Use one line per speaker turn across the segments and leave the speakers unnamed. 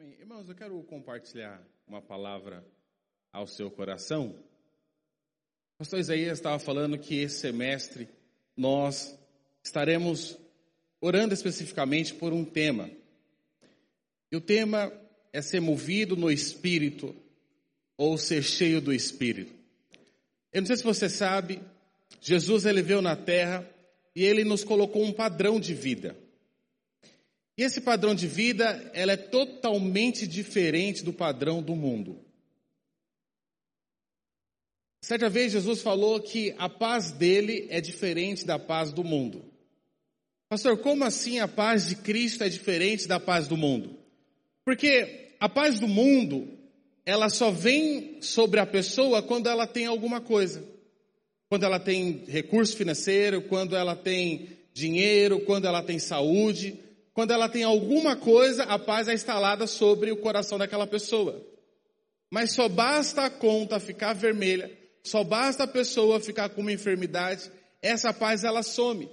Amém. Irmãos, eu quero compartilhar uma palavra ao seu coração. O pastor Isaías estava falando que esse semestre nós estaremos orando especificamente por um tema. E o tema é ser movido no Espírito ou ser cheio do Espírito. Eu não sei se você sabe, Jesus ele veio na terra e ele nos colocou um padrão de vida. E esse padrão de vida, ela é totalmente diferente do padrão do mundo. Certa vez Jesus falou que a paz dele é diferente da paz do mundo. Pastor, como assim a paz de Cristo é diferente da paz do mundo? Porque a paz do mundo, ela só vem sobre a pessoa quando ela tem alguma coisa. Quando ela tem recurso financeiro, quando ela tem dinheiro, quando ela tem saúde. Quando ela tem alguma coisa, a paz é instalada sobre o coração daquela pessoa. Mas só basta a conta ficar vermelha, só basta a pessoa ficar com uma enfermidade, essa paz ela some.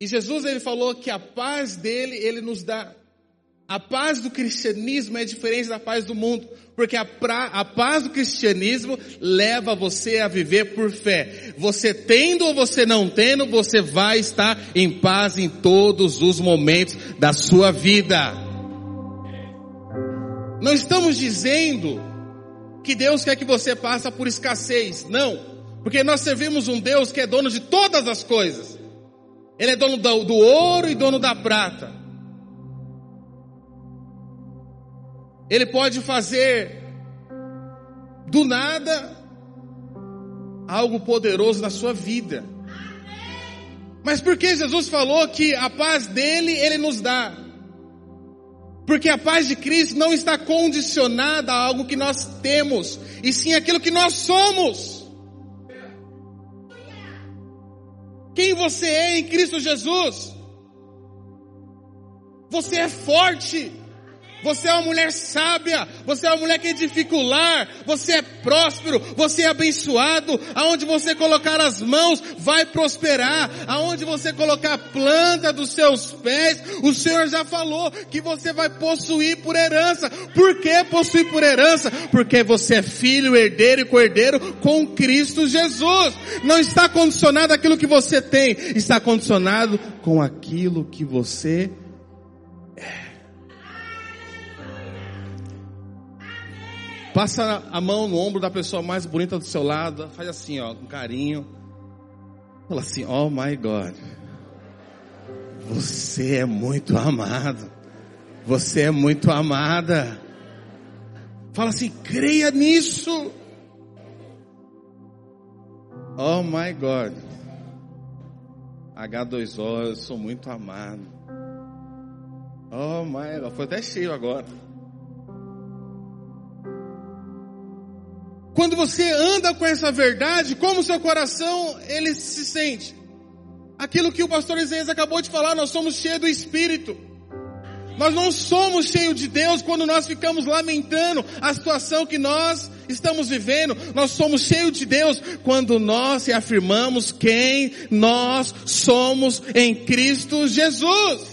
E Jesus ele falou que a paz dele ele nos dá. A paz do cristianismo é diferente da paz do mundo, porque a, pra, a, paz do cristianismo leva você a viver por fé. Você tendo ou você não tendo, você vai estar em paz em todos os momentos da sua vida. Não estamos dizendo que Deus quer que você passe por escassez, não, porque nós servimos um Deus que é dono de todas as coisas. Ele é dono do, do ouro e dono da prata. Ele pode fazer do nada algo poderoso na sua vida. Mas por que Jesus falou que a paz dele ele nos dá? Porque a paz de Cristo não está condicionada a algo que nós temos, e sim aquilo que nós somos. Quem você é em Cristo Jesus? Você é forte. Você é uma mulher sábia, você é uma mulher que edifica o lar, você é próspero, você é abençoado, aonde você colocar as mãos vai prosperar, aonde você colocar a planta dos seus pés, o Senhor já falou que você vai possuir por herança. Por que possuir por herança? Porque você é filho, herdeiro e cordeiro com Cristo Jesus. Não está condicionado aquilo que você tem, está condicionado com aquilo que você Passa a mão no ombro da pessoa mais bonita do seu lado, faz assim, ó, com carinho. Fala assim, oh my God. Você é muito amado. Você é muito amada. Fala assim, creia nisso. Oh my God. H2O, eu sou muito amado. Oh my God. Foi até cheio agora. Quando você anda com essa verdade, como o seu coração ele se sente? Aquilo que o pastor Isaías acabou de falar, nós somos cheios do Espírito. Nós não somos cheios de Deus quando nós ficamos lamentando a situação que nós estamos vivendo. Nós somos cheios de Deus quando nós reafirmamos quem nós somos em Cristo Jesus.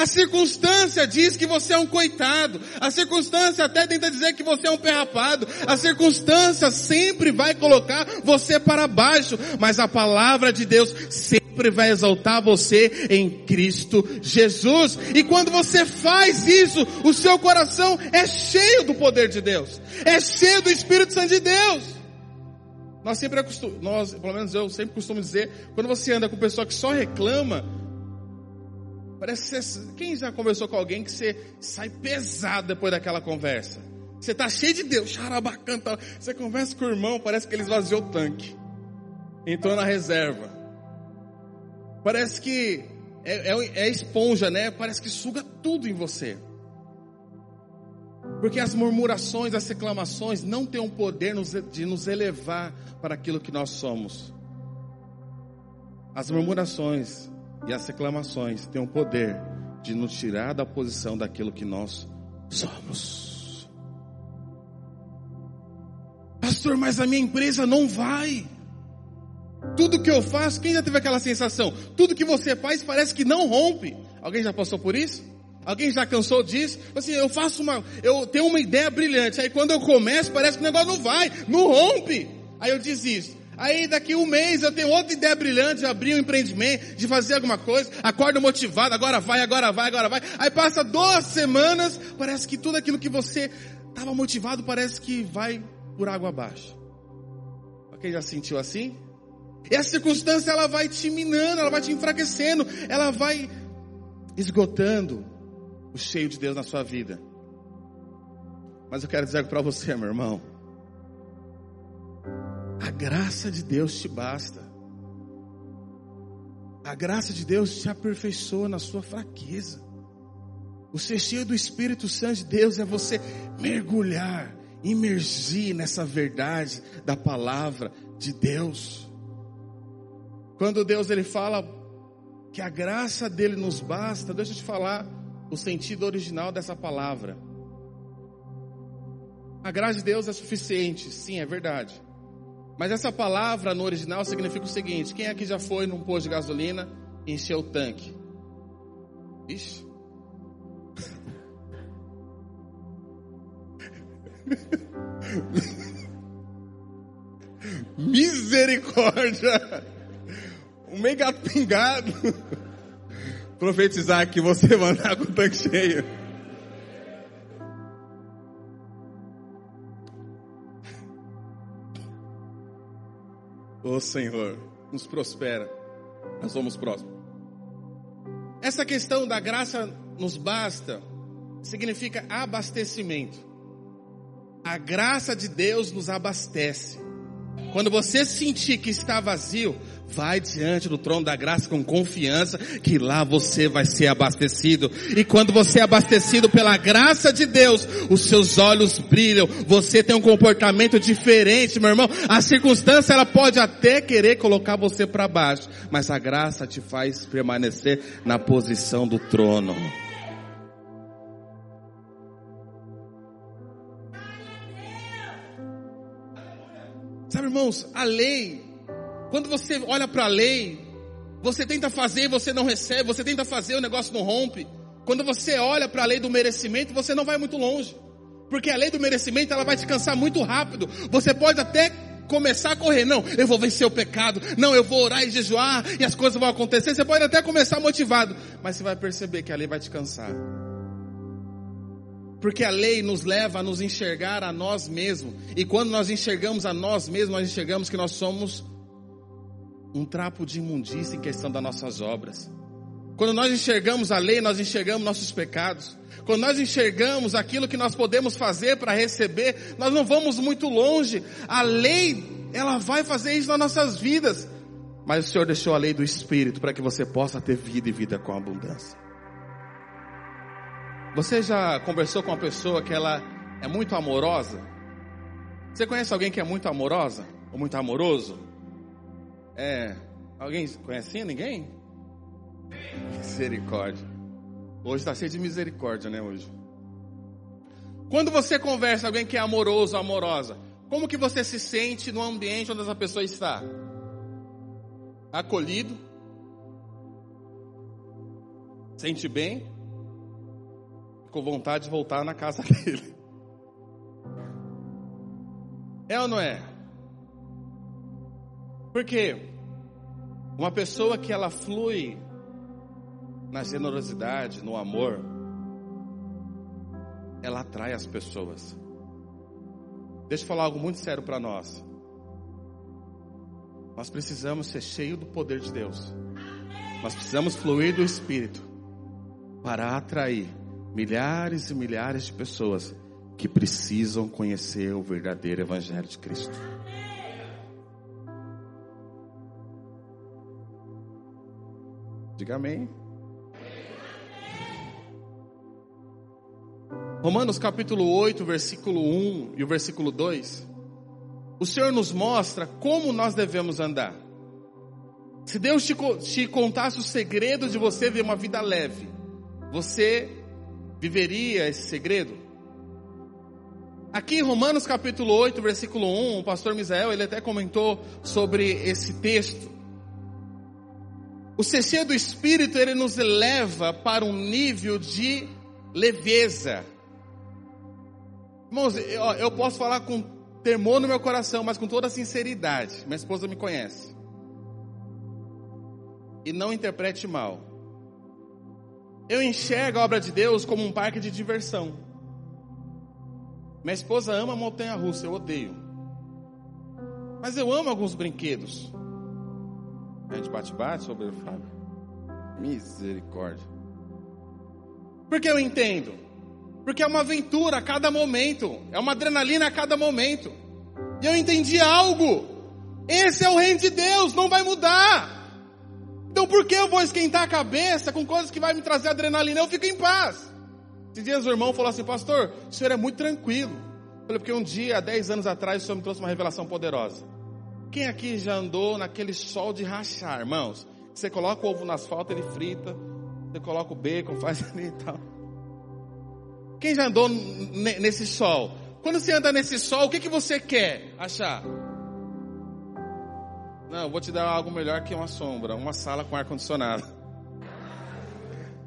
A circunstância diz que você é um coitado. A circunstância até tenta dizer que você é um perrapado. A circunstância sempre vai colocar você para baixo. Mas a palavra de Deus sempre vai exaltar você em Cristo Jesus. E quando você faz isso, o seu coração é cheio do poder de Deus. É cheio do Espírito Santo de Deus. Nós sempre acostumamos, nós, pelo menos eu sempre costumo dizer, quando você anda com pessoa que só reclama, Parece que você, quem já conversou com alguém que você sai pesado depois daquela conversa? Você tá cheio de Deus, charabacanta. Você conversa com o irmão, parece que ele esvaziou o tanque. Entrou na reserva. Parece que é, é, é esponja, né? Parece que suga tudo em você. Porque as murmurações, as reclamações não têm o um poder de nos elevar para aquilo que nós somos. As murmurações, e as reclamações têm o poder de nos tirar da posição daquilo que nós somos. Pastor, mas a minha empresa não vai. Tudo que eu faço, quem já teve aquela sensação? Tudo que você faz parece que não rompe. Alguém já passou por isso? Alguém já cansou disso? Assim, eu faço uma, eu tenho uma ideia brilhante, aí quando eu começo parece que o negócio não vai, não rompe. Aí eu desisto. Aí daqui um mês eu tenho outra ideia brilhante de abrir um empreendimento, de fazer alguma coisa, acordo motivado, agora vai, agora vai, agora vai. Aí passa duas semanas, parece que tudo aquilo que você estava motivado parece que vai por água abaixo. Quem já sentiu assim? E a circunstância ela vai te minando, ela vai te enfraquecendo, ela vai esgotando o cheio de Deus na sua vida. Mas eu quero dizer para você, meu irmão, a graça de Deus te basta. A graça de Deus te aperfeiçoa na sua fraqueza. O ser cheio do Espírito Santo de Deus é você mergulhar, imergir nessa verdade da palavra de Deus. Quando Deus ele fala que a graça dele nos basta, deixa eu te falar o sentido original dessa palavra. A graça de Deus é suficiente, sim, é verdade. Mas essa palavra no original significa o seguinte: quem aqui já foi num posto de gasolina e encheu o tanque? Ixi. Misericórdia! Um mega pingado. Profetizar que você mandar com o tanque cheio. Ô oh, Senhor, nos prospera. Nós somos próximos. Essa questão da graça nos basta significa abastecimento. A graça de Deus nos abastece. Quando você sentir que está vazio, vai diante do trono da graça com confiança que lá você vai ser abastecido. E quando você é abastecido pela graça de Deus, os seus olhos brilham, você tem um comportamento diferente, meu irmão. A circunstância ela pode até querer colocar você para baixo, mas a graça te faz permanecer na posição do trono. Sabe, irmãos, a lei, quando você olha para a lei, você tenta fazer e você não recebe, você tenta fazer o negócio não rompe. Quando você olha para a lei do merecimento, você não vai muito longe. Porque a lei do merecimento, ela vai te cansar muito rápido. Você pode até começar a correr, não, eu vou vencer o pecado, não, eu vou orar e jejuar e as coisas vão acontecer. Você pode até começar motivado, mas você vai perceber que a lei vai te cansar. Porque a lei nos leva a nos enxergar a nós mesmos. E quando nós enxergamos a nós mesmos, nós enxergamos que nós somos um trapo de imundícia em questão das nossas obras. Quando nós enxergamos a lei, nós enxergamos nossos pecados. Quando nós enxergamos aquilo que nós podemos fazer para receber, nós não vamos muito longe. A lei, ela vai fazer isso nas nossas vidas. Mas o Senhor deixou a lei do Espírito para que você possa ter vida e vida com abundância. Você já conversou com uma pessoa que ela é muito amorosa? Você conhece alguém que é muito amorosa? Ou muito amoroso? É. Alguém conhece ninguém? Misericórdia. Hoje está cheio de misericórdia, né? Hoje. Quando você conversa com alguém que é amoroso, amorosa, como que você se sente no ambiente onde essa pessoa está? Acolhido? Sente bem? Com vontade de voltar na casa dele. É ou não é? Porque uma pessoa que ela flui na generosidade, no amor, ela atrai as pessoas. Deixa eu falar algo muito sério para nós. Nós precisamos ser cheios do poder de Deus. Nós precisamos fluir do Espírito para atrair milhares e milhares de pessoas que precisam conhecer o verdadeiro Evangelho de Cristo. Diga amém. Romanos capítulo 8, versículo 1 e o versículo 2. O Senhor nos mostra como nós devemos andar. Se Deus te, te contasse o segredo de você ver uma vida leve, você viveria esse segredo? Aqui em Romanos capítulo 8, versículo 1, o pastor Misael, ele até comentou sobre esse texto. O ser cheio do Espírito, ele nos leva para um nível de leveza. Irmãos, eu, eu posso falar com temor no meu coração, mas com toda sinceridade. Minha esposa me conhece. E não interprete mal. Eu enxergo a obra de Deus como um parque de diversão. Minha esposa ama montanha russa, eu odeio. Mas eu amo alguns brinquedos. A gente bate-bate sobre o Fábio. Misericórdia. Porque eu entendo. Porque é uma aventura a cada momento. É uma adrenalina a cada momento. E eu entendi algo. Esse é o reino de Deus, não vai mudar. Então por que eu vou esquentar a cabeça com coisas que vai me trazer adrenalina? Eu fico em paz. Esses dias o irmão falou assim, pastor, o senhor é muito tranquilo. Eu falei, porque um dia, há 10 anos atrás, o senhor me trouxe uma revelação poderosa. Quem aqui já andou naquele sol de rachar, irmãos? Você coloca o ovo no asfalto, ele frita. Você coloca o bacon, faz ali e tal. Quem já andou nesse sol? Quando você anda nesse sol, o que, que você quer achar? Não, vou te dar algo melhor que uma sombra, uma sala com ar-condicionado.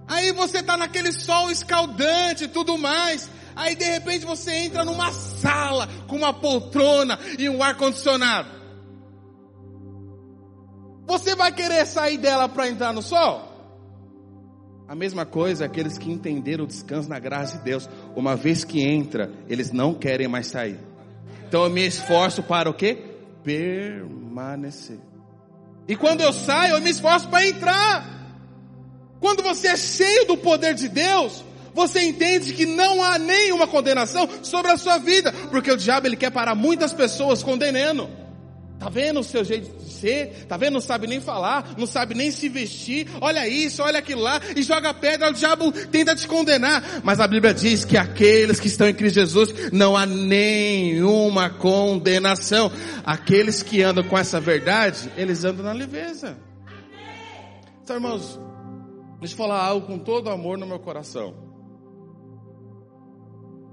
Aí você está naquele sol escaldante e tudo mais. Aí de repente você entra numa sala com uma poltrona e um ar-condicionado. Você vai querer sair dela para entrar no sol? A mesma coisa aqueles que entenderam o descanso na graça de Deus. Uma vez que entra, eles não querem mais sair. Então eu me esforço para o quê? Permanecer. E quando eu saio, eu me esforço para entrar. Quando você é cheio do poder de Deus, você entende que não há nenhuma condenação sobre a sua vida, porque o diabo ele quer parar muitas pessoas condenando. Tá vendo o seu jeito de ser? Tá vendo? Não sabe nem falar, não sabe nem se vestir. Olha isso, olha aquilo lá e joga pedra. O diabo tenta te condenar. Mas a Bíblia diz que aqueles que estão em Cristo Jesus não há nenhuma condenação. Aqueles que andam com essa verdade, eles andam na leveza. Então, irmãos, Deixa eu falar algo com todo amor no meu coração.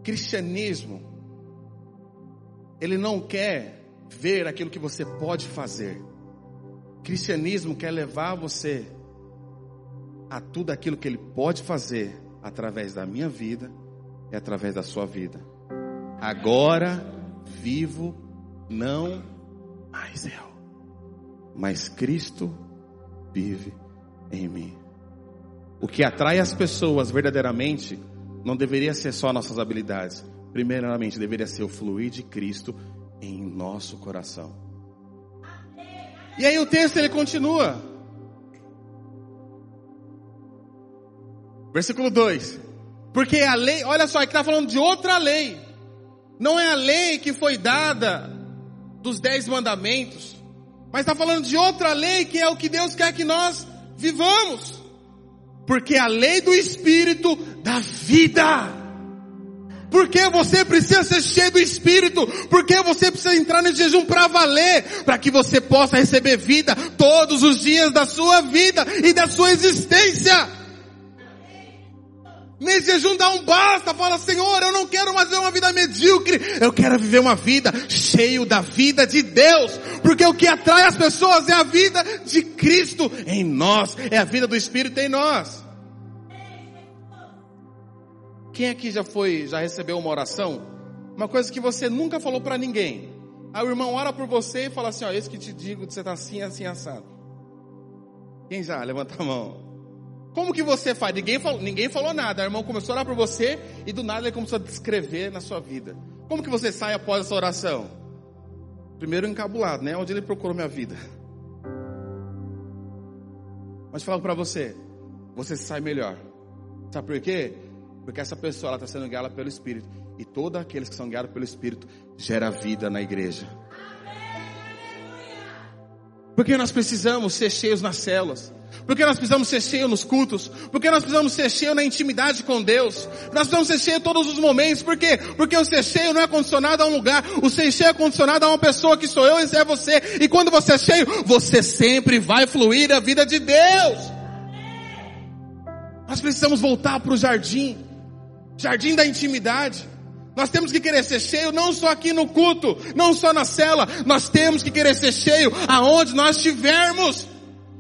Cristianismo, ele não quer ver aquilo que você pode fazer. Cristianismo quer levar você a tudo aquilo que ele pode fazer através da minha vida e através da sua vida. Agora vivo não mais eu, mas Cristo vive em mim. O que atrai as pessoas verdadeiramente não deveria ser só nossas habilidades. Primeiramente, deveria ser o fluir de Cristo em nosso coração. E aí o texto ele continua. Versículo 2. Porque a lei, olha só, aqui está falando de outra lei. Não é a lei que foi dada dos dez mandamentos, mas está falando de outra lei que é o que Deus quer que nós vivamos. Porque a lei do Espírito dá vida. Porque você precisa ser cheio do Espírito. Porque você precisa entrar no jejum para valer. Para que você possa receber vida todos os dias da sua vida e da sua existência. Nesse jejum dá um basta, fala Senhor, eu não quero mais viver uma vida medíocre, eu quero viver uma vida cheio da vida de Deus, porque o que atrai as pessoas é a vida de Cristo em nós, é a vida do Espírito em nós. Quem aqui já foi, já recebeu uma oração? Uma coisa que você nunca falou para ninguém. Aí o irmão ora por você e fala assim, ó, esse que te digo, você tá assim, assim, assado. Quem já? Levanta a mão. Como que você faz? Ninguém falou, ninguém falou nada. O irmão começou a orar por você e do nada ele começou a descrever na sua vida. Como que você sai após essa oração? Primeiro encabulado, né? Onde ele procurou minha vida. Mas falo para você, você sai melhor. Sabe por quê? Porque essa pessoa está sendo guiada pelo Espírito. E todos aqueles que são guiados pelo Espírito gera vida na igreja. Porque nós precisamos ser cheios nas células. Porque nós precisamos ser cheios nos cultos. Porque nós precisamos ser cheios na intimidade com Deus. Nós precisamos ser cheios todos os momentos. Por quê? Porque o ser cheio não é condicionado a um lugar. O ser cheio é condicionado a uma pessoa que sou eu e é você. E quando você é cheio, você sempre vai fluir a vida de Deus. Nós precisamos voltar para o jardim. Jardim da intimidade. Nós temos que querer ser cheio não só aqui no culto, não só na cela, nós temos que querer ser cheio aonde nós estivermos.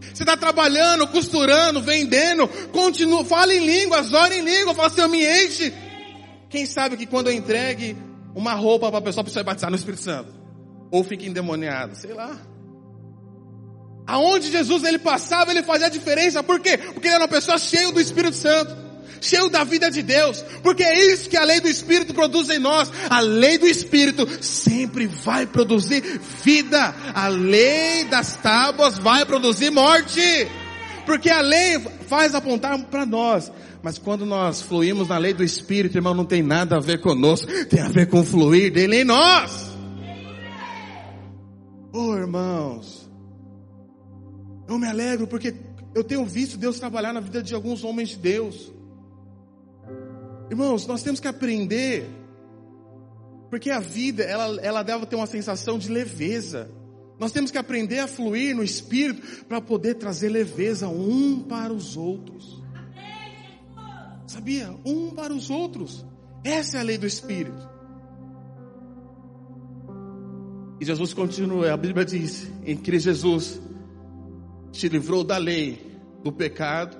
Você está trabalhando, costurando, vendendo, continua, fala em línguas, ora em língua, fala assim, me enche. Quem sabe que quando eu entregue uma roupa para a pessoa, a pessoa vai batizar no Espírito Santo. Ou fica endemoniado, sei lá. Aonde Jesus ele passava, ele fazia a diferença. Por quê? Porque ele era uma pessoa cheia do Espírito Santo. Cheio da vida de Deus. Porque é isso que a lei do Espírito produz em nós. A lei do Espírito sempre vai produzir vida. A lei das tábuas vai produzir morte. Porque a lei faz apontar para nós. Mas quando nós fluímos na lei do Espírito, irmão, não tem nada a ver conosco. Tem a ver com o fluir dele em nós. Oh, irmãos. Eu me alegro porque eu tenho visto Deus trabalhar na vida de alguns homens de Deus. Irmãos, nós temos que aprender, porque a vida, ela, ela deve ter uma sensação de leveza. Nós temos que aprender a fluir no Espírito para poder trazer leveza um para os outros. Sabia? Um para os outros. Essa é a lei do Espírito. E Jesus continua, a Bíblia diz, em Cristo Jesus, te livrou da lei, do pecado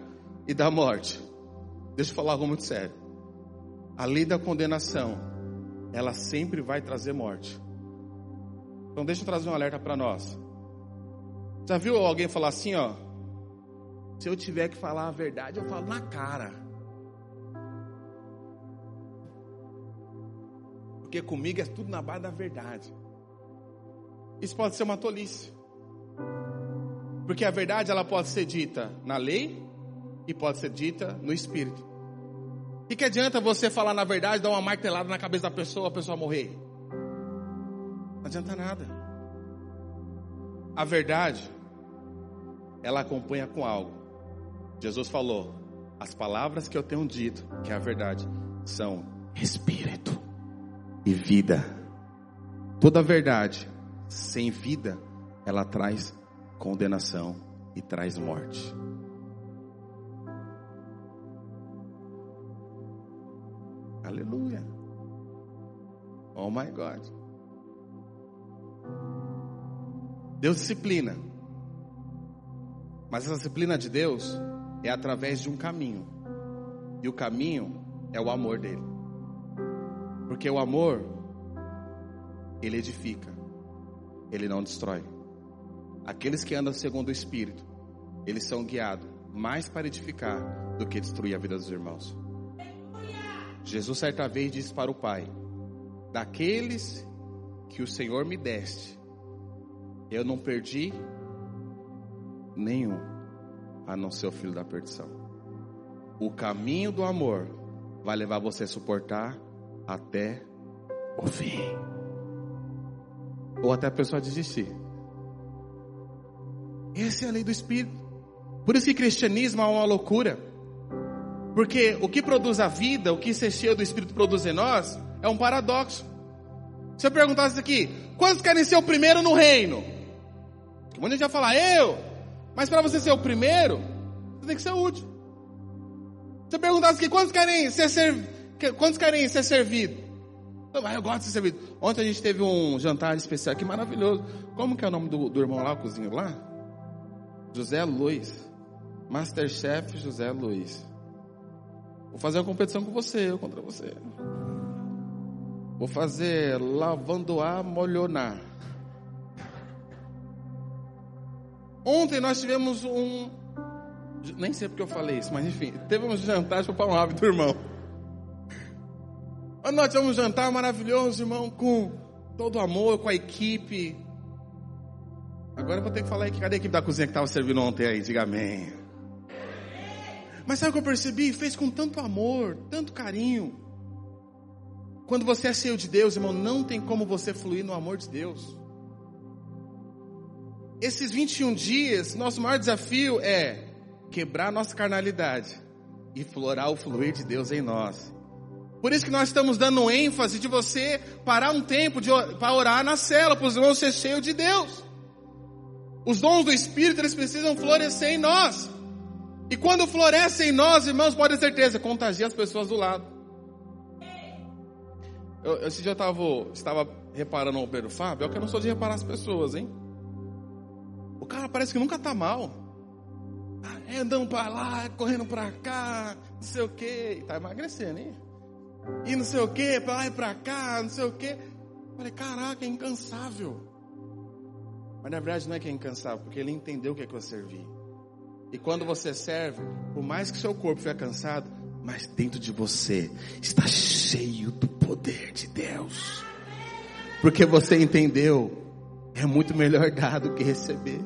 e da morte. Deixa eu falar algo muito sério. A lei da condenação, ela sempre vai trazer morte. Então deixa eu trazer um alerta para nós. Já viu alguém falar assim, ó? Se eu tiver que falar a verdade, eu falo na cara. Porque comigo é tudo na base da verdade. Isso pode ser uma tolice. Porque a verdade ela pode ser dita na lei e pode ser dita no espírito. E que adianta você falar na verdade, dar uma martelada na cabeça da pessoa, a pessoa morrer? Não adianta nada. A verdade ela acompanha com algo. Jesus falou: as palavras que eu tenho dito, que é a verdade, são espírito e vida. Toda verdade sem vida, ela traz condenação e traz morte. Aleluia. Oh my God. Deus disciplina. Mas essa disciplina de Deus é através de um caminho. E o caminho é o amor dele. Porque o amor, ele edifica, ele não destrói. Aqueles que andam segundo o Espírito, eles são guiados mais para edificar do que destruir a vida dos irmãos. Jesus certa vez disse para o Pai: Daqueles que o Senhor me deste, eu não perdi nenhum, a não ser o filho da perdição. O caminho do amor vai levar você a suportar até o fim, ou até a pessoa desistir. Essa é a lei do Espírito. Por isso que cristianismo é uma loucura. Porque o que produz a vida, o que ser cheio do Espírito produz em nós, é um paradoxo. Se eu perguntasse aqui, quantos querem ser o primeiro no reino? Muita gente vai falar, eu. Mas para você ser o primeiro, você tem que ser o último. Se eu perguntasse aqui, quantos querem ser, serv... quantos querem ser servidos? Eu gosto de ser servido. Ontem a gente teve um jantar especial aqui maravilhoso. Como que é o nome do, do irmão lá, o cozinho lá? José Luiz. Masterchef José Luiz. Vou fazer uma competição com você, eu contra você. Vou fazer lavando a molhonar. Ontem nós tivemos um. Nem sei porque eu falei isso, mas enfim, teve um jantar, deixa eu um irmão. Nós tivemos um jantar maravilhoso, irmão, com todo amor, com a equipe, Agora eu vou ter que falar aí, cadê a equipe da cozinha que estava servindo ontem aí? Diga amém. Mas sabe o que eu percebi? Fez com tanto amor, tanto carinho. Quando você é cheio de Deus, irmão, não tem como você fluir no amor de Deus. Esses 21 dias, nosso maior desafio é quebrar nossa carnalidade e florar o fluir de Deus em nós. Por isso que nós estamos dando ênfase de você parar um tempo para orar na cela, para os irmãos ser cheios de Deus. Os dons do Espírito, eles precisam florescer em nós. E quando florescem em nós, irmãos, pode ter certeza, contagia as pessoas do lado. Eu, esse dia eu tava, estava reparando o Pedro Fábio, é que eu não sou de reparar as pessoas, hein? O cara parece que nunca está mal. é andando para lá, correndo para cá, não sei o que, tá emagrecendo, hein? E não sei o que, para lá e para cá, não sei o que. Falei, caraca, é incansável. Mas na verdade não é que é incansável, porque ele entendeu o que é que eu servi. E quando você serve, por mais que seu corpo fique cansado, mas dentro de você está cheio do poder de Deus. Porque você entendeu, é muito melhor dar do que receber.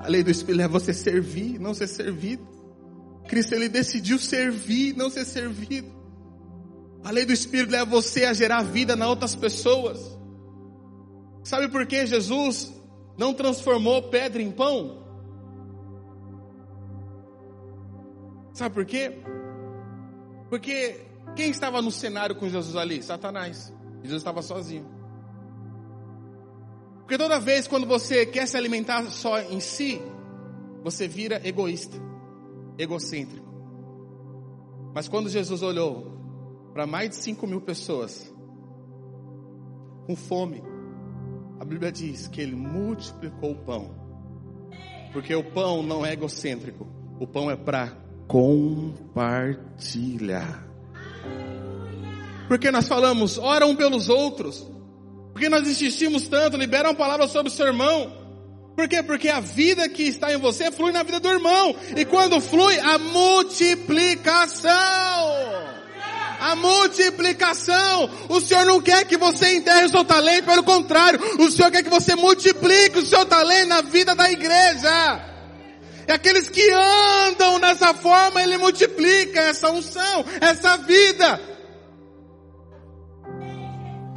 A lei do Espírito é você servir, não ser servido. Cristo ele decidiu servir, não ser servido. A lei do Espírito leva você a gerar vida na outras pessoas. Sabe por que Jesus não transformou pedra em pão? Sabe por quê? Porque quem estava no cenário com Jesus ali? Satanás. Jesus estava sozinho. Porque toda vez quando você quer se alimentar só em si, você vira egoísta, egocêntrico. Mas quando Jesus olhou para mais de 5 mil pessoas com fome, a Bíblia diz que ele multiplicou o pão. Porque o pão não é egocêntrico, o pão é para compartilhar. Porque nós falamos, ora um pelos outros. Porque nós insistimos tanto, libera uma palavra sobre o seu irmão. Por quê? Porque a vida que está em você flui na vida do irmão. E quando flui, a multiplicação. A multiplicação. O Senhor não quer que você enterre o seu talento, pelo contrário, o Senhor quer que você multiplique o seu talento na vida da igreja. E aqueles que andam nessa forma, Ele multiplica essa unção, essa vida.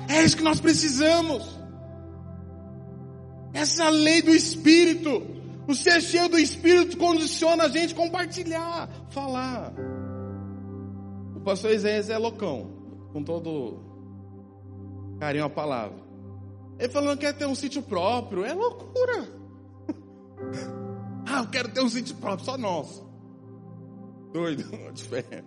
É isso que nós precisamos. Essa lei do Espírito. O ser cheio do Espírito condiciona a gente a compartilhar, falar. O pastor Isaías é loucão, com todo carinho a palavra. Ele falando que quer ter um sítio próprio, é loucura. ah, eu quero ter um sítio próprio, só nosso. Doido, de fé.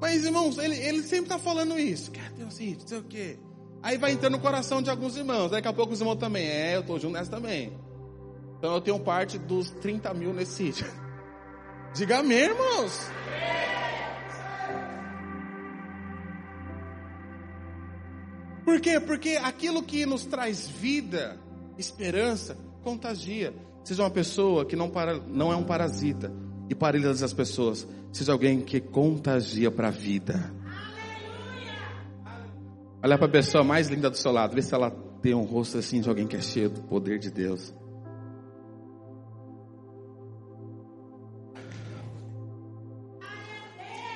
Mas irmãos, ele, ele sempre está falando isso. Quer ter um sítio, não sei o quê. Aí vai entrando no coração de alguns irmãos. Daqui a pouco os irmãos também. É, eu estou junto nessa também. Então eu tenho parte dos 30 mil nesse sítio. Diga amém, irmãos. Por quê? Porque aquilo que nos traz vida, esperança, contagia. Seja uma pessoa que não, para, não é um parasita e paralisa as pessoas. Seja alguém que contagia para a vida. Olha para a pessoa mais linda do seu lado, vê se ela tem um rosto assim de alguém que é cheio do poder de Deus.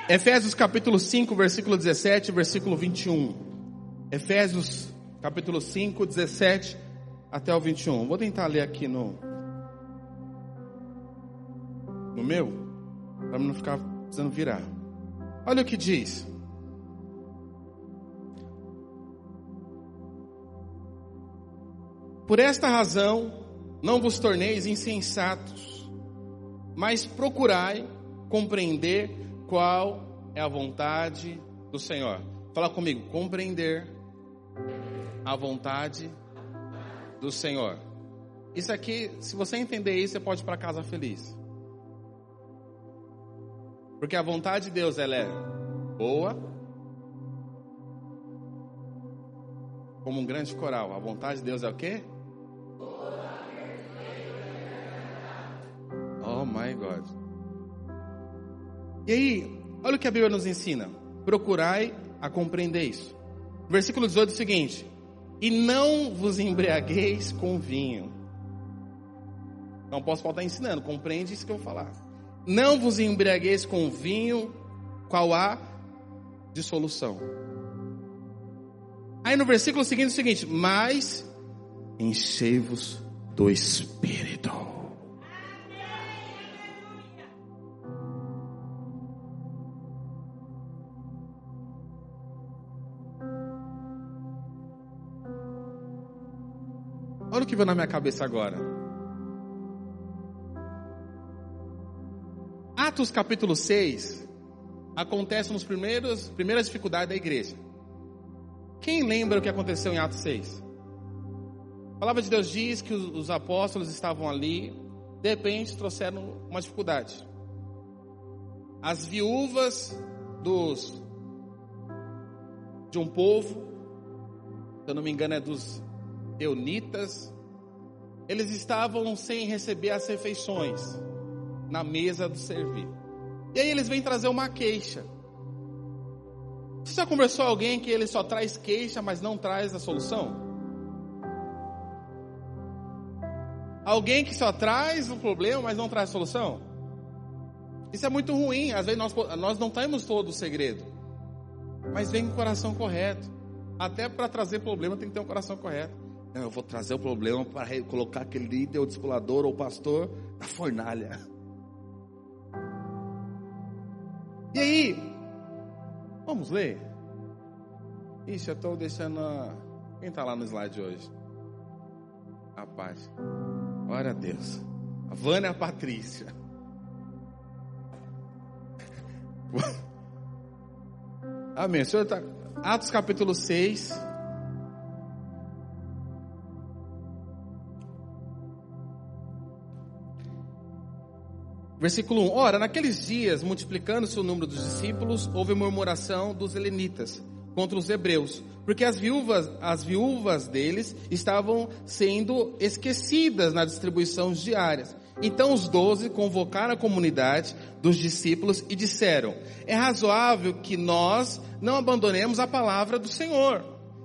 Efésios capítulo 5, versículo 17, versículo 21. Efésios capítulo 5, 17 até o 21. Vou tentar ler aqui no no meu, para não ficar precisando virar. Olha o que diz. Por esta razão, não vos torneis insensatos, mas procurai compreender qual é a vontade do Senhor. Fala comigo, compreender a vontade do Senhor. Isso aqui, se você entender isso, você pode ir para casa feliz. Porque a vontade de Deus ela é boa, como um grande coral. A vontade de Deus é o quê? Oh my God. E aí, olha o que a Bíblia nos ensina. Procurai a compreender isso. Versículo 18 é o seguinte: E não vos embriagueis com vinho. Não posso faltar ensinando, compreende isso que eu vou falar. Não vos embriagueis com vinho, qual há dissolução. Aí no versículo seguinte é o seguinte: Mas enchei-vos do Espírito. Olha o que veio na minha cabeça agora. Atos capítulo 6 acontece nos primeiros primeiras dificuldades da igreja. Quem lembra o que aconteceu em Atos 6? A palavra de Deus diz que os, os apóstolos estavam ali de repente trouxeram uma dificuldade. As viúvas dos de um povo, se eu não me engano é dos eunitas, eles estavam sem receber as refeições na mesa do servir. E aí eles vêm trazer uma queixa. Você já conversou com alguém que ele só traz queixa, mas não traz a solução? Alguém que só traz o problema, mas não traz a solução? Isso é muito ruim. Às vezes nós, nós não temos todo o segredo. Mas vem com o coração correto. Até para trazer problema tem que ter um coração correto. Não, eu vou trazer o problema para colocar aquele líder, o discipulador ou pastor na fornalha. E aí, vamos ler? Ixi, eu estou deixando. A... Quem está lá no slide hoje? Rapaz. Glória a Deus. A Vânia a Patrícia. Amém. O senhor está. Atos capítulo 6. Versículo 1: Ora, naqueles dias, multiplicando-se o número dos discípulos, houve murmuração dos helenitas contra os hebreus, porque as viúvas, as viúvas deles estavam sendo esquecidas nas distribuições diárias. Então os doze convocaram a comunidade dos discípulos e disseram: É razoável que nós não abandonemos a palavra do Senhor.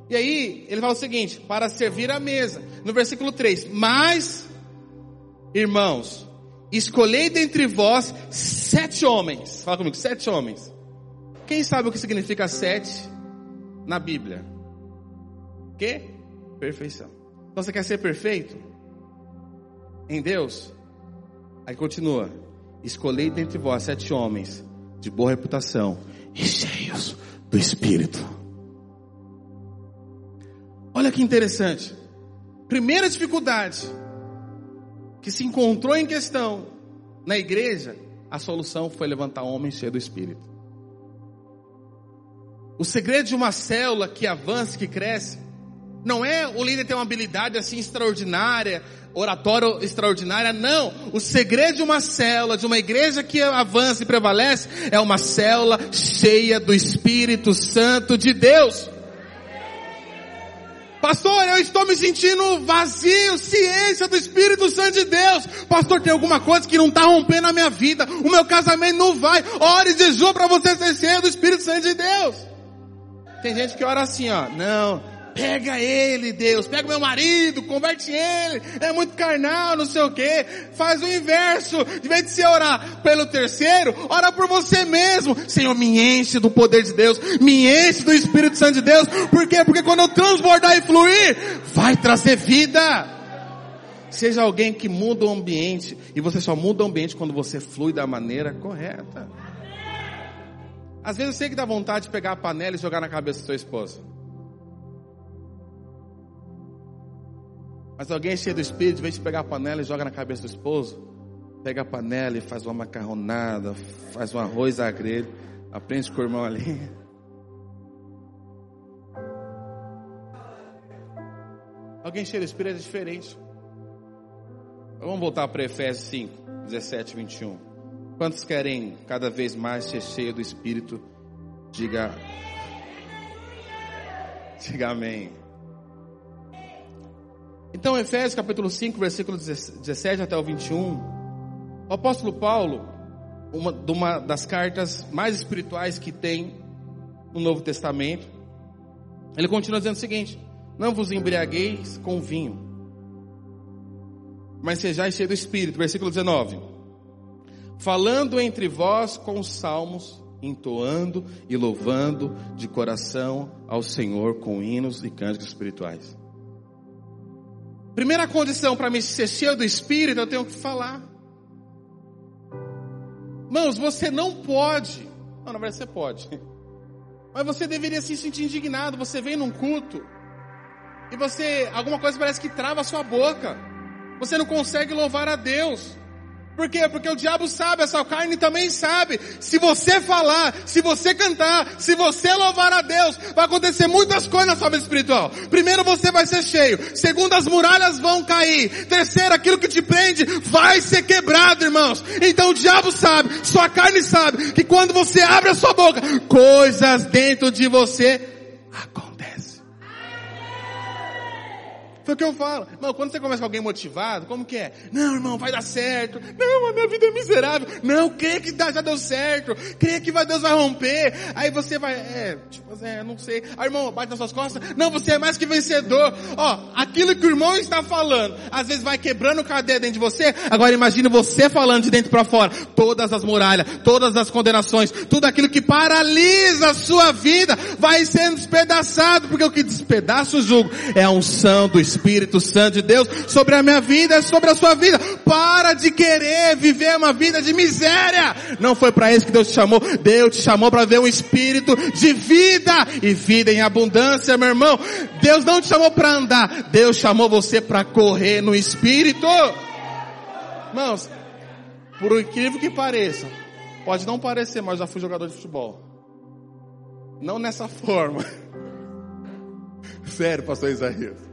E aí ele fala o seguinte: para servir a mesa. No versículo 3: Mas, irmãos, escolhei dentre vós sete homens. Fala comigo, sete homens. Quem sabe o que significa sete? na Bíblia? Que? Perfeição. Então você quer ser perfeito? Em Deus? Aí continua: Escolhei dentre vós sete homens de boa reputação e cheios do Espírito. Olha que interessante. Primeira dificuldade que se encontrou em questão na igreja, a solução foi levantar homens cheios do Espírito. O segredo de uma célula que avança, que cresce, não é o líder ter uma habilidade assim extraordinária, oratória extraordinária, não. O segredo de uma célula, de uma igreja que avança e prevalece, é uma célula cheia do Espírito Santo de Deus. Pastor, eu estou me sentindo vazio, ciência do Espírito Santo de Deus. Pastor, tem alguma coisa que não está rompendo na minha vida. O meu casamento não vai. Ore e jejum para você ser cheio do Espírito Santo de Deus. Tem gente que ora assim, ó, não, pega ele, Deus, pega meu marido, converte ele, é muito carnal, não sei o que, faz o inverso, de vez de você orar pelo terceiro, ora por você mesmo, Senhor, me enche do poder de Deus, me enche do Espírito Santo de Deus, por quê? Porque quando eu transbordar e fluir, vai trazer vida. Seja alguém que muda o ambiente, e você só muda o ambiente quando você flui da maneira correta. Às vezes eu sei que dá vontade de pegar a panela e jogar na cabeça da sua esposa. Mas alguém cheio do espírito, vem de pegar a panela e joga na cabeça do esposo, pega a panela e faz uma macarronada, faz um arroz a grelho, aprende com o irmão ali. Alguém cheio do espírito é diferente. Vamos voltar para Efésios 5, 17, 21. Quantos querem cada vez mais ser cheio do Espírito? Diga. Diga amém. Então, Efésios capítulo 5, versículo 17 até o 21. O apóstolo Paulo, uma, uma das cartas mais espirituais que tem no Novo Testamento, ele continua dizendo o seguinte: Não vos embriagueis com vinho, mas sejais cheio do Espírito. Versículo 19 falando entre vós com salmos, entoando e louvando de coração ao Senhor com hinos e cânticos espirituais. Primeira condição para me ser cheio do Espírito, eu tenho que falar. Mãos, você não pode. Não, na verdade você pode. Mas você deveria se sentir indignado. Você vem num culto e você, alguma coisa parece que trava a sua boca. Você não consegue louvar a Deus. Por quê? Porque o diabo sabe, essa carne também sabe. Se você falar, se você cantar, se você louvar a Deus, vai acontecer muitas coisas na sua vida espiritual. Primeiro você vai ser cheio. Segundo, as muralhas vão cair. Terceiro, aquilo que te prende vai ser quebrado, irmãos. Então o diabo sabe, sua carne sabe, que quando você abre a sua boca, coisas dentro de você Foi o que eu falo. Irmão, quando você começa com alguém motivado, como que é? Não, irmão, vai dar certo. Não, a minha vida é miserável. Não, crê que já deu certo. Crê que Deus vai romper. Aí você vai, é, tipo, é, não sei. Aí irmão, bate nas suas costas. Não, você é mais que vencedor. Ó, aquilo que o irmão está falando, às vezes vai quebrando cadeia dentro de você. Agora imagine você falando de dentro para fora. Todas as muralhas, todas as condenações, tudo aquilo que paralisa a sua vida vai sendo despedaçado. Porque o que despedaça o jugo é a unção do Espírito Espírito Santo de Deus sobre a minha vida, sobre a sua vida. Para de querer viver uma vida de miséria. Não foi para isso que Deus te chamou. Deus te chamou para ver um espírito de vida e vida em abundância, meu irmão. Deus não te chamou para andar. Deus chamou você para correr no espírito. Irmãos, por incrível que pareça, pode não parecer, mas eu já fui jogador de futebol. Não nessa forma. Sério, pastor Isaías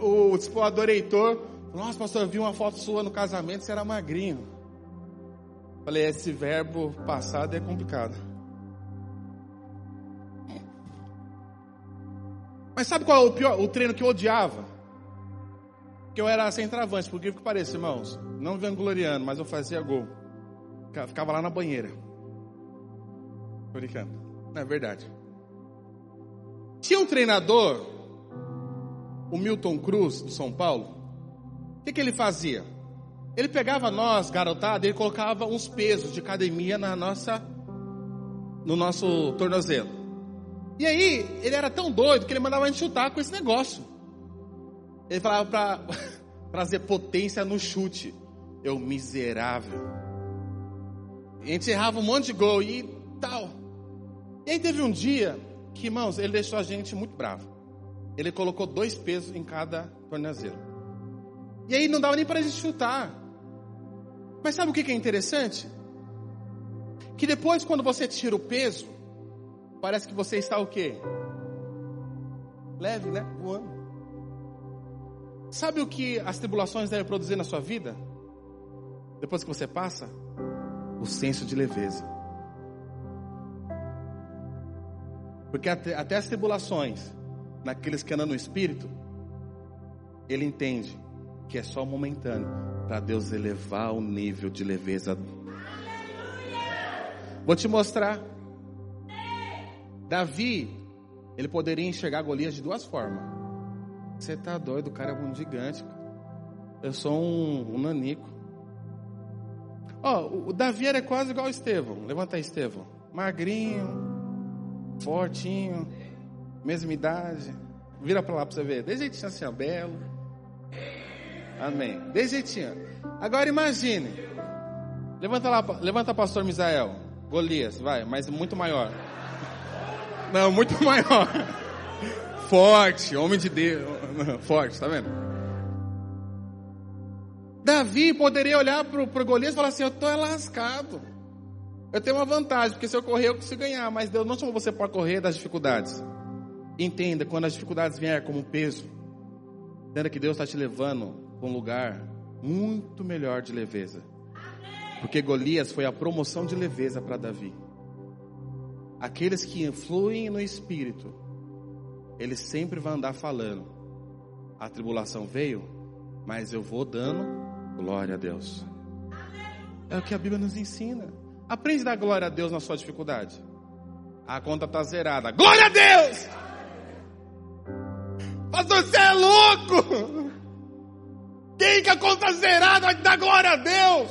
o explorador Heitor, nossa pastor, eu vi uma foto sua no casamento, você era magrinho. Falei, esse verbo passado é complicado. Mas sabe qual é o pior, o treino que eu odiava? Que eu era centroavante, por que pareça, irmãos. Não vangloriando, mas eu fazia gol. Ficava lá na banheira. Tô brincando. Não é verdade. Tinha um treinador o Milton Cruz, do São Paulo, o que, que ele fazia? Ele pegava nós, garotada, ele colocava uns pesos de academia na nossa, no nosso tornozelo. E aí, ele era tão doido que ele mandava a gente chutar com esse negócio. Ele falava para trazer potência no chute. Eu miserável. E a gente errava um monte de gol e tal. E aí teve um dia que, irmãos, ele deixou a gente muito bravo. Ele colocou dois pesos em cada tornozelo. E aí não dava nem para a gente chutar. Mas sabe o que é interessante? Que depois, quando você tira o peso, parece que você está o quê? Leve, né? Voando. Sabe o que as tribulações devem produzir na sua vida? Depois que você passa? O senso de leveza. Porque até, até as tribulações naqueles que andam no Espírito, ele entende que é só momentâneo para Deus elevar o nível de leveza. Vou te mostrar. Davi, ele poderia enxergar Golias de duas formas. Você tá doido, o cara é um gigante. Eu sou um, um nanico. Ó, oh, o Davi era quase igual o Estevão. Levanta aí, Estevão. Magrinho, fortinho mesma idade. Vira para lá para você ver. Desse jeitinho assim, ó, belo. Amém. Desse jeitinho. Agora imagine. Levanta lá, levanta pastor Misael. Golias, vai, mas muito maior. Não, muito maior. Forte, homem de Deus. Forte, tá vendo? Davi poderia olhar para o Golias e falar assim: Eu estou lascado. Eu tenho uma vantagem, porque se eu correr eu consigo ganhar, mas Deus não chamou você para correr das dificuldades. Entenda, quando as dificuldades vierem como peso, entenda que Deus está te levando para um lugar muito melhor de leveza. Porque Golias foi a promoção de leveza para Davi. Aqueles que influem no espírito, eles sempre vão andar falando: a tribulação veio, mas eu vou dando glória a Deus. É o que a Bíblia nos ensina. Aprende a dar glória a Deus na sua dificuldade. A conta está zerada. Glória a Deus! Pastor, você é louco! Quem que a conta zerada vai dar glória a Deus?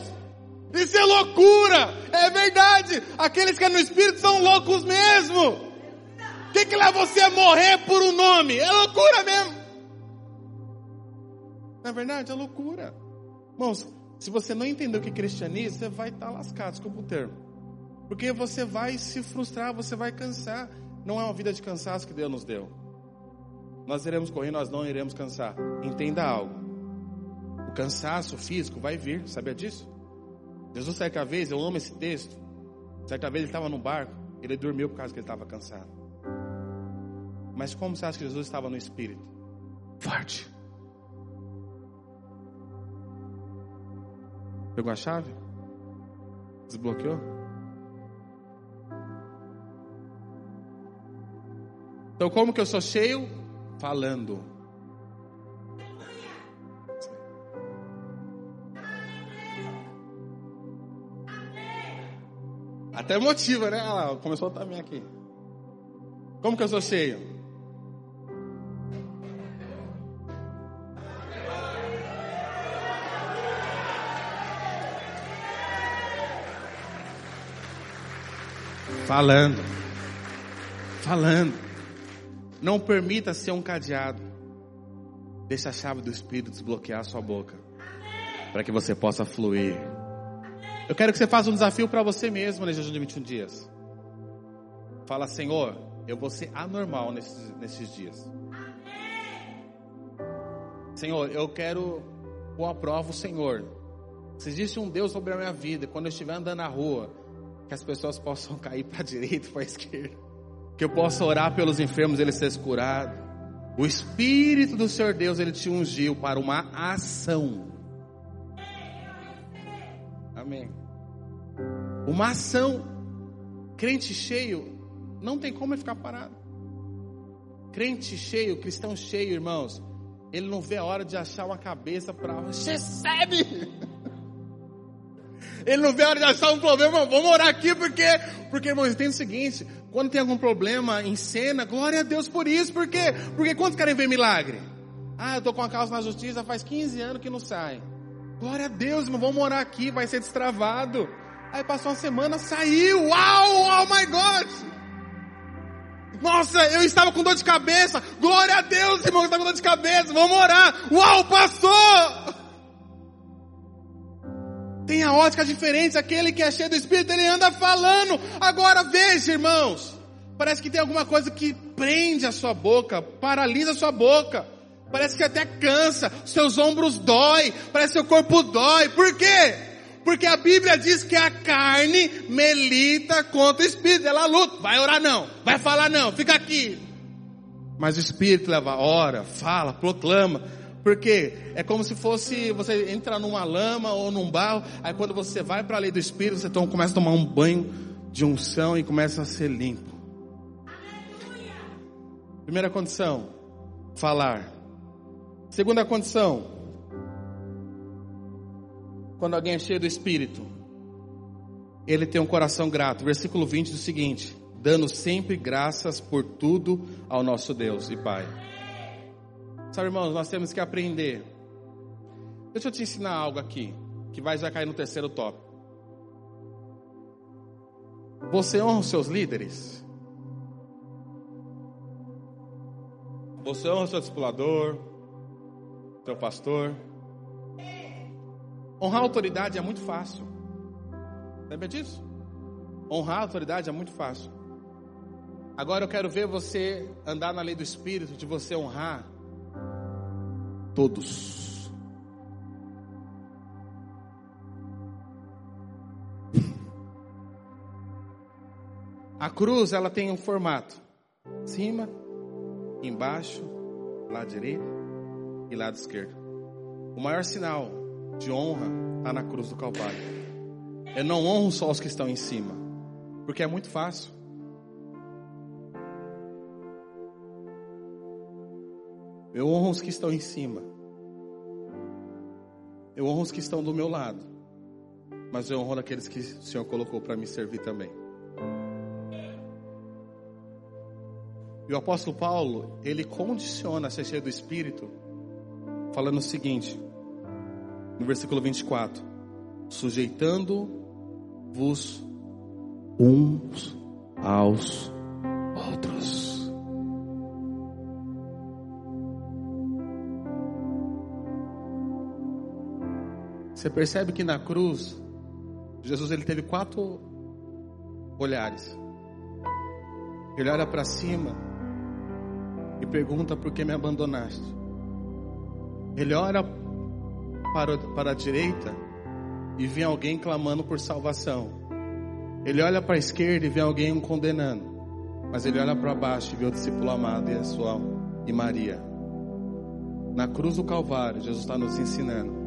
Isso é loucura! É verdade! Aqueles que é no Espírito são loucos mesmo! O que, que leva você a morrer por um nome? É loucura mesmo! Na é verdade, é loucura. Irmãos, se você não entender o que é cristianismo, você vai estar lascado, desculpa o termo. Porque você vai se frustrar, você vai cansar. Não é uma vida de cansaço que Deus nos deu. Nós iremos correr, nós não iremos cansar. Entenda algo. O cansaço físico vai vir, sabia disso? Jesus, certa vez, eu amo esse texto. Certa vez ele estava no barco, ele dormiu por causa que ele estava cansado. Mas como você acha que Jesus estava no espírito? Forte. Pegou a chave? Desbloqueou? Então, como que eu sou cheio? Falando. Até motiva, né? Ah, começou também aqui. Como que eu sou cheio? Falando. Falando. Não permita ser um cadeado. Deixa a chave do Espírito desbloquear a sua boca. Para que você possa fluir. Eu quero que você faça um desafio para você mesmo nesse jejum de 21 dias. Fala, Senhor, eu vou ser anormal nesses, nesses dias. Senhor, eu quero pôr a prova o Senhor. Se existe um Deus sobre a minha vida, quando eu estiver andando na rua, que as pessoas possam cair para a direita, para a esquerda, que eu possa orar pelos enfermos, eles serem curados. O Espírito do Senhor Deus, ele te ungiu para uma ação. Amém. Uma ação. Crente cheio não tem como ele ficar parado. Crente cheio, cristão cheio, irmãos, ele não vê a hora de achar uma cabeça para recebe. Ele não vê a hora de achar um problema, vamos orar aqui porque, porque irmãos, entende o seguinte, quando tem algum problema em cena, glória a Deus por isso, porque, porque quantos querem ver milagre? Ah, eu tô com a causa na justiça faz 15 anos que não sai. Glória a Deus, irmão, vamos orar aqui, vai ser destravado. Aí passou uma semana, saiu, uau, oh my God! Nossa, eu estava com dor de cabeça. Glória a Deus, irmão, estava com dor de cabeça. Vamos orar. Uau, passou! Tem a ótica diferente. Aquele que é cheio do Espírito, ele anda falando. Agora veja, irmãos. Parece que tem alguma coisa que prende a sua boca, paralisa a sua boca. Parece que até cansa, seus ombros dói, parece que seu corpo dói. Por quê? Porque a Bíblia diz que a carne melita contra o Espírito. Ela luta. Vai orar não. Vai falar não. Fica aqui. Mas o Espírito leva, ora, fala, proclama. Porque é como se fosse você entrar numa lama ou num barro. Aí quando você vai para a lei do Espírito, você toma, começa a tomar um banho de unção e começa a ser limpo. Primeira condição, falar. Segunda condição, quando alguém é cheio do Espírito, ele tem um coração grato. Versículo 20 diz o seguinte: dando sempre graças por tudo ao nosso Deus e Pai. Sabe, irmãos, nós temos que aprender. Deixa eu te ensinar algo aqui, que vai já cair no terceiro tópico. Você honra os seus líderes? Você honra o seu discipulador, seu pastor? Honrar a autoridade é muito fácil. Lembra disso? Honrar a autoridade é muito fácil. Agora eu quero ver você andar na lei do Espírito, de você honrar todos. A cruz, ela tem um formato: cima, embaixo, lado direito e lado esquerdo. O maior sinal de honra está na cruz do Calvário. Eu não honro só os que estão em cima, porque é muito fácil. Eu honro os que estão em cima. Eu honro os que estão do meu lado. Mas eu honro aqueles que o Senhor colocou para me servir também. E o apóstolo Paulo, ele condiciona a ser cheio do Espírito, falando o seguinte: no versículo 24: sujeitando-vos uns aos outros. Você percebe que na cruz, Jesus ele teve quatro olhares. Ele olha para cima e pergunta por que me abandonaste. Ele olha para, para a direita e vê alguém clamando por salvação. Ele olha para a esquerda e vê alguém o condenando. Mas ele olha para baixo e vê o discípulo amado e a sua e Maria. Na cruz do Calvário, Jesus está nos ensinando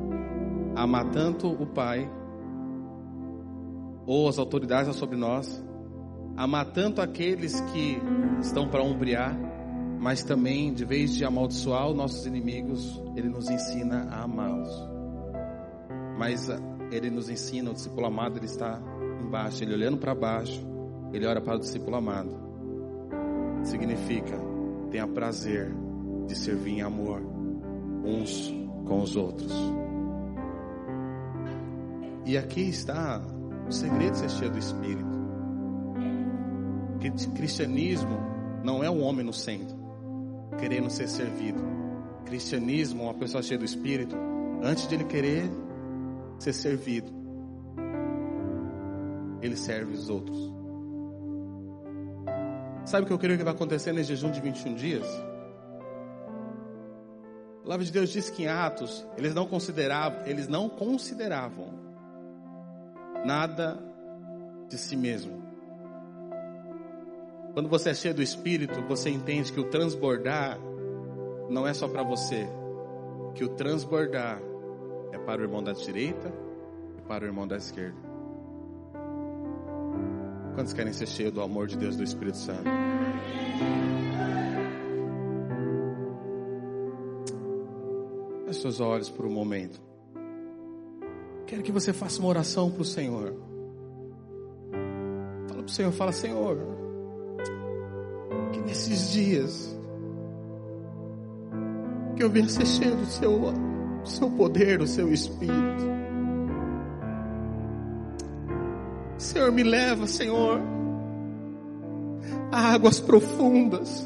amar tanto o Pai ou as autoridades sobre nós, amar tanto aqueles que estão para umbriar, mas também, de vez de amaldiçoar os nossos inimigos, Ele nos ensina a amá-los. Mas ah, Ele nos ensina, o discípulo amado, Ele está embaixo, Ele olhando para baixo, Ele olha para o discípulo amado. Significa, tenha prazer de servir em amor uns com os outros. E aqui está o segredo de ser cheio do Espírito. Que cristianismo não é um homem no centro, querendo ser servido. Cristianismo uma pessoa cheia do Espírito, antes de ele querer ser servido, ele serve os outros. Sabe o que eu creio que vai acontecer nesse jejum de 21 dias? A palavra de Deus diz que em Atos eles não consideravam, eles não consideravam nada de si mesmo. Quando você é cheio do Espírito, você entende que o transbordar não é só para você, que o transbordar é para o irmão da direita e para o irmão da esquerda. Quantos querem ser cheios do amor de Deus do Espírito Santo? Feche seus olhos por um momento. Quero que você faça uma oração para o Senhor. Fala para o Senhor, fala, Senhor, que nesses dias que eu venha ser cheio do seu, do seu poder, do seu Espírito. Senhor, me leva, Senhor, a águas profundas.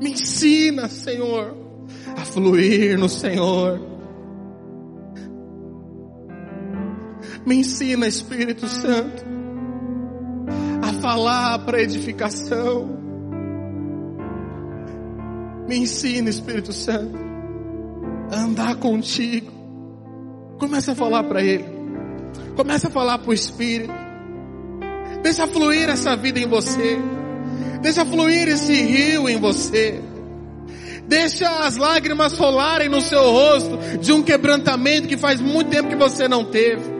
Me ensina, Senhor, a fluir no Senhor. Me ensina, Espírito Santo, a falar para edificação. Me ensina, Espírito Santo, a andar contigo. Começa a falar para Ele. Começa a falar para o Espírito. Deixa fluir essa vida em você. Deixa fluir esse rio em você. Deixa as lágrimas rolarem no seu rosto de um quebrantamento que faz muito tempo que você não teve.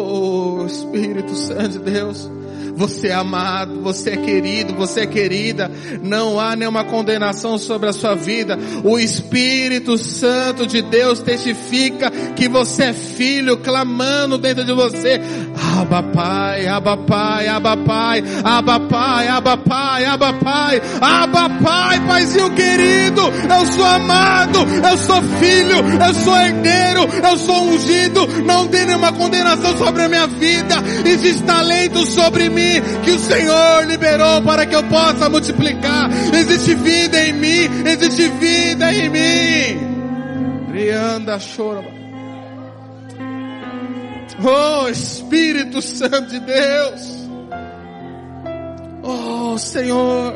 Oh, Espírito Santo de Deus. Você é amado, você é querido, você é querida. Não há nenhuma condenação sobre a sua vida. O Espírito Santo de Deus testifica que você é filho, clamando dentro de você. Aba Pai, Aba Pai, Aba Pai, Aba Pai, Aba Pai, Aba Pai, Aba Pai, Paizinho querido. Eu sou amado, eu sou filho, eu sou herdeiro, eu sou ungido. Não tem nenhuma condenação sobre a minha vida. Existe talento sobre mim que o Senhor liberou para que eu possa multiplicar. Existe vida em mim, existe vida em mim. Rianda chora. Oh Espírito Santo de Deus. Oh Senhor,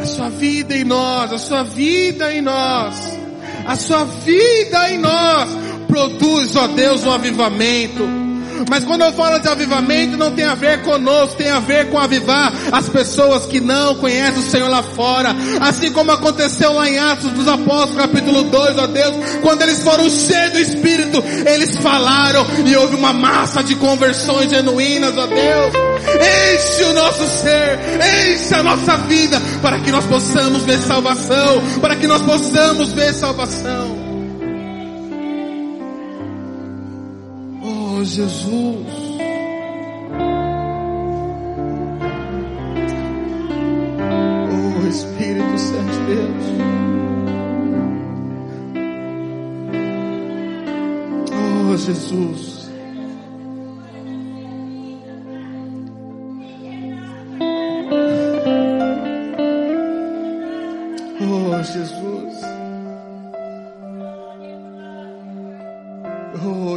a sua vida em nós, a sua vida em nós, a sua vida em nós produz, ó Deus, um avivamento mas quando eu falo de avivamento, não tem a ver conosco, tem a ver com avivar as pessoas que não conhecem o Senhor lá fora. Assim como aconteceu lá em Atos dos Apóstolos, capítulo 2, ó Deus, quando eles foram cheios do Espírito, eles falaram e houve uma massa de conversões genuínas, ó Deus. Enche o nosso ser, enche a nossa vida, para que nós possamos ver salvação, para que nós possamos ver salvação. Jesus. Oh Espírito Santo de Deus. Oh Jesus. Jesus.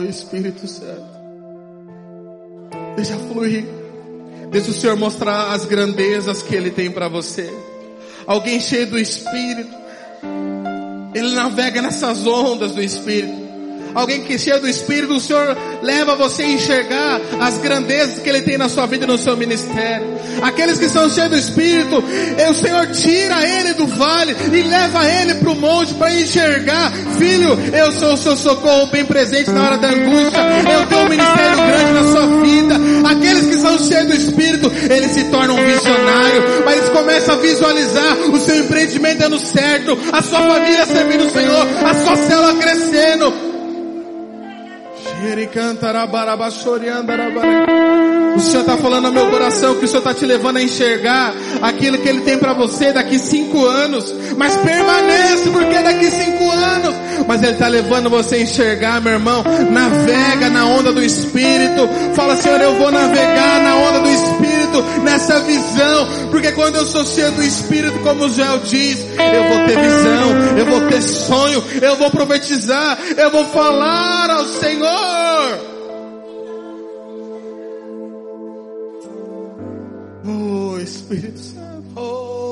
Espírito Santo. Deixa fluir. Deixa o Senhor mostrar as grandezas que Ele tem para você. Alguém cheio do Espírito. Ele navega nessas ondas do Espírito. Alguém que é cheio do Espírito, o Senhor leva você a enxergar as grandezas que Ele tem na sua vida e no seu ministério. Aqueles que são cheios do Espírito, o Senhor tira ele do vale e leva ele para o monte para enxergar. Filho, eu sou o seu socorro bem presente na hora da angústia. Eu tenho um ministério grande na sua vida. Aqueles que são cheios do Espírito, eles se tornam um visionário, mas eles começam a visualizar o seu empreendimento dando certo, a sua família servindo o Senhor, a sua célula crescendo. O Senhor está falando no meu coração que o Senhor está te levando a enxergar aquilo que Ele tem para você daqui cinco anos. Mas permanece porque daqui cinco anos. Mas Ele está levando você a enxergar, meu irmão. Navega na onda do Espírito. Fala, Senhor, eu vou navegar na onda do Nessa visão. Porque quando eu sou cheio do Espírito, como o Joel diz, eu vou ter visão, eu vou ter sonho, eu vou profetizar, eu vou falar ao Senhor. Oh, Espírito Santo. Oh,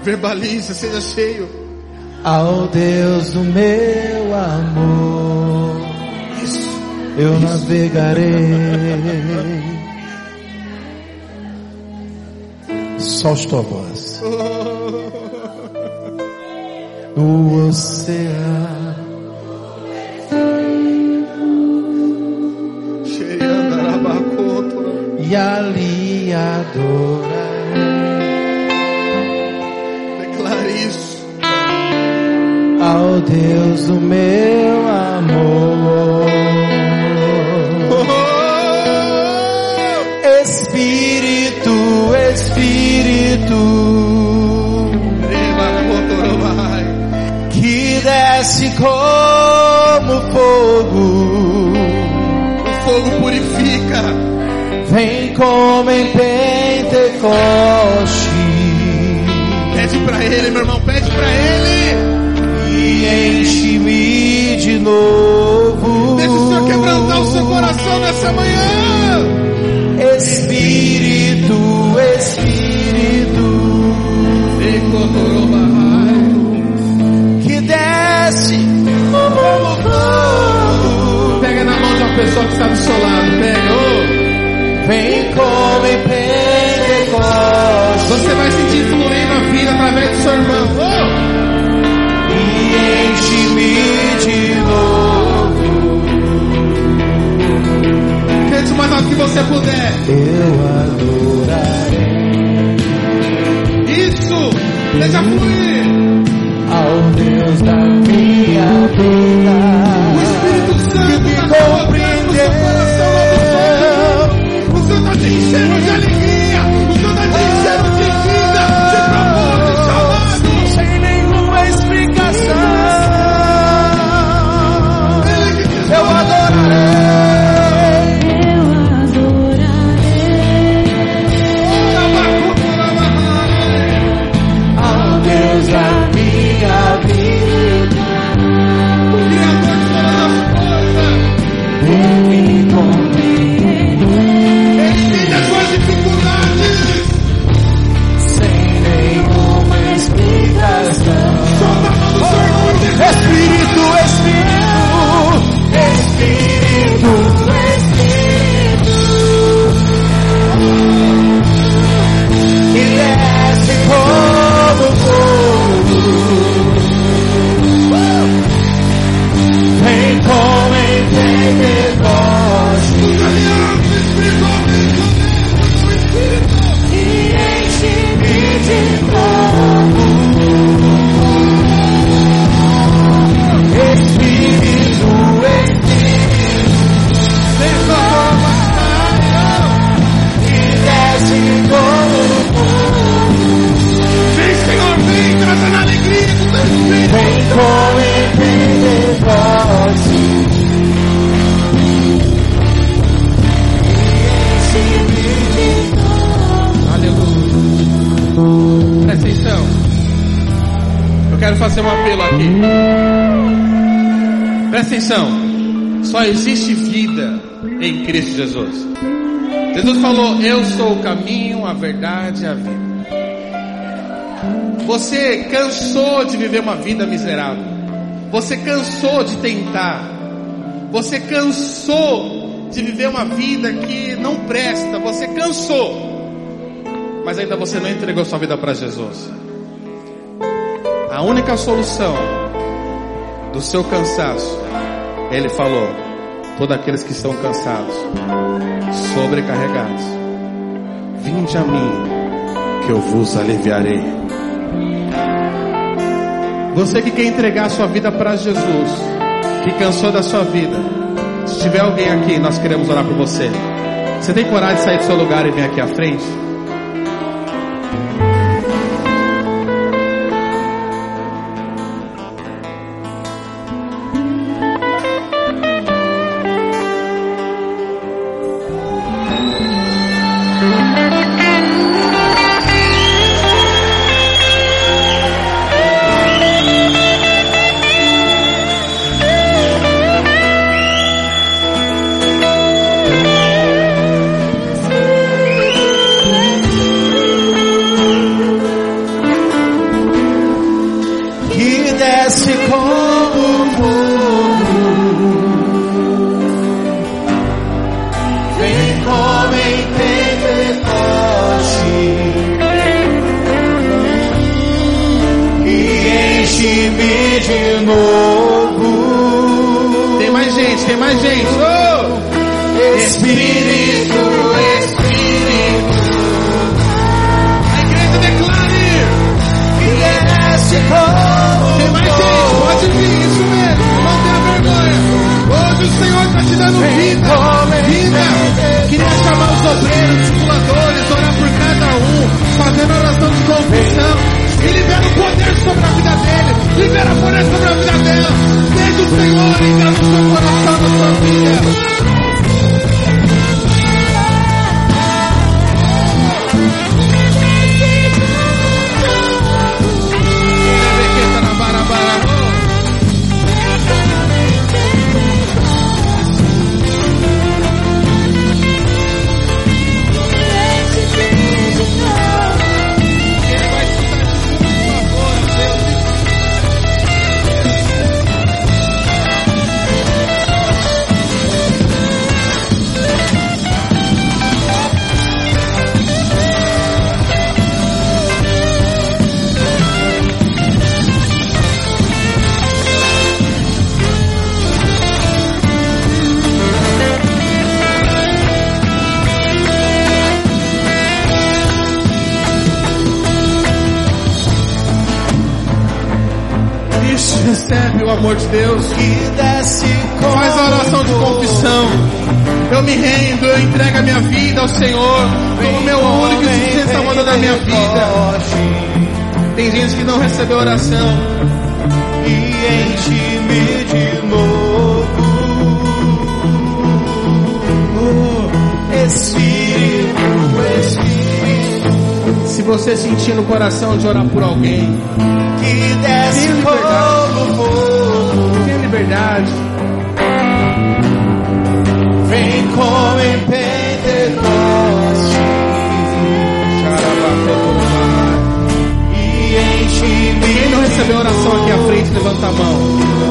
fale. Verbalize, seja cheio.
ao Deus do meu amor.
Isso.
Eu navegarei. Solte tua voz. No oceano e ali adorarei Deus do meu amor.
Oh!
Espírito, Espírito, que desce como fogo,
O fogo purifica.
vem como em Pentecoste.
Pede pra ele, meu irmão, pede pra ele.
Enche-me de novo.
Deixa o Senhor quebrantar o seu coração nessa manhã.
Espírito, Espírito, que desce como fogo,
Pega na mão de uma pessoa que está do seu lado. Pega. Oh.
vem como em Pentecoste
Você vai sentir fluindo a vida através do seu irmão. Oh. Alto que você puder.
Eu adorarei
Isso. Deixa fluir.
ao Deus da
Você cansou de viver uma vida miserável. Você cansou de tentar. Você cansou de viver uma vida que não presta. Você cansou. Mas ainda você não entregou sua vida para Jesus. A única solução do seu cansaço, ele falou: todos aqueles que estão cansados, sobrecarregados, vinde a mim, que eu vos aliviarei. Você que quer entregar sua vida para Jesus, que cansou da sua vida, se tiver alguém aqui, nós queremos orar por você. Você tem coragem de sair do seu lugar e vir aqui à frente? Tem gente
que
não recebeu oração.
e enche-me de novo. Espírito, Espírito,
Se você sentir no coração de orar por alguém,
que desce
Tenha liberdade. tenha liberdade. Recebeu oração aqui à frente, levanta a mão.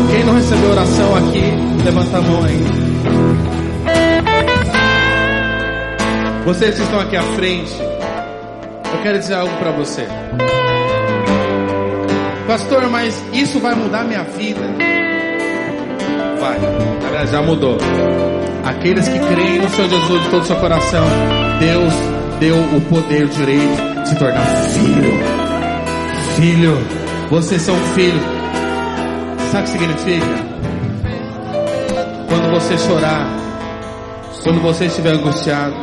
Quem não recebeu oração aqui, levanta a mão aí. Vocês que estão aqui à frente, eu quero dizer algo para você. Pastor, mas isso vai mudar minha vida? Vai, já mudou. Aqueles que creem no Senhor Jesus de todo o seu coração, Deus deu o poder, o direito de se tornar filho. Filho, vocês são filhos. Sabe o que significa? Quando você chorar, quando você estiver angustiado,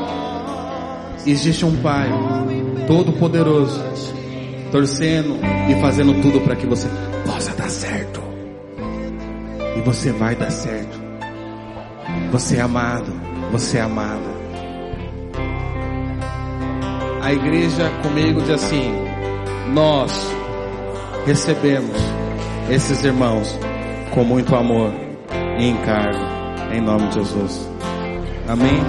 existe um Pai todo-poderoso torcendo e fazendo tudo para que você possa dar certo. E você vai dar certo. Você é amado, você é amada. A igreja comigo diz assim: Nós recebemos esses irmãos com muito amor e encargo, em nome de Jesus. Amém?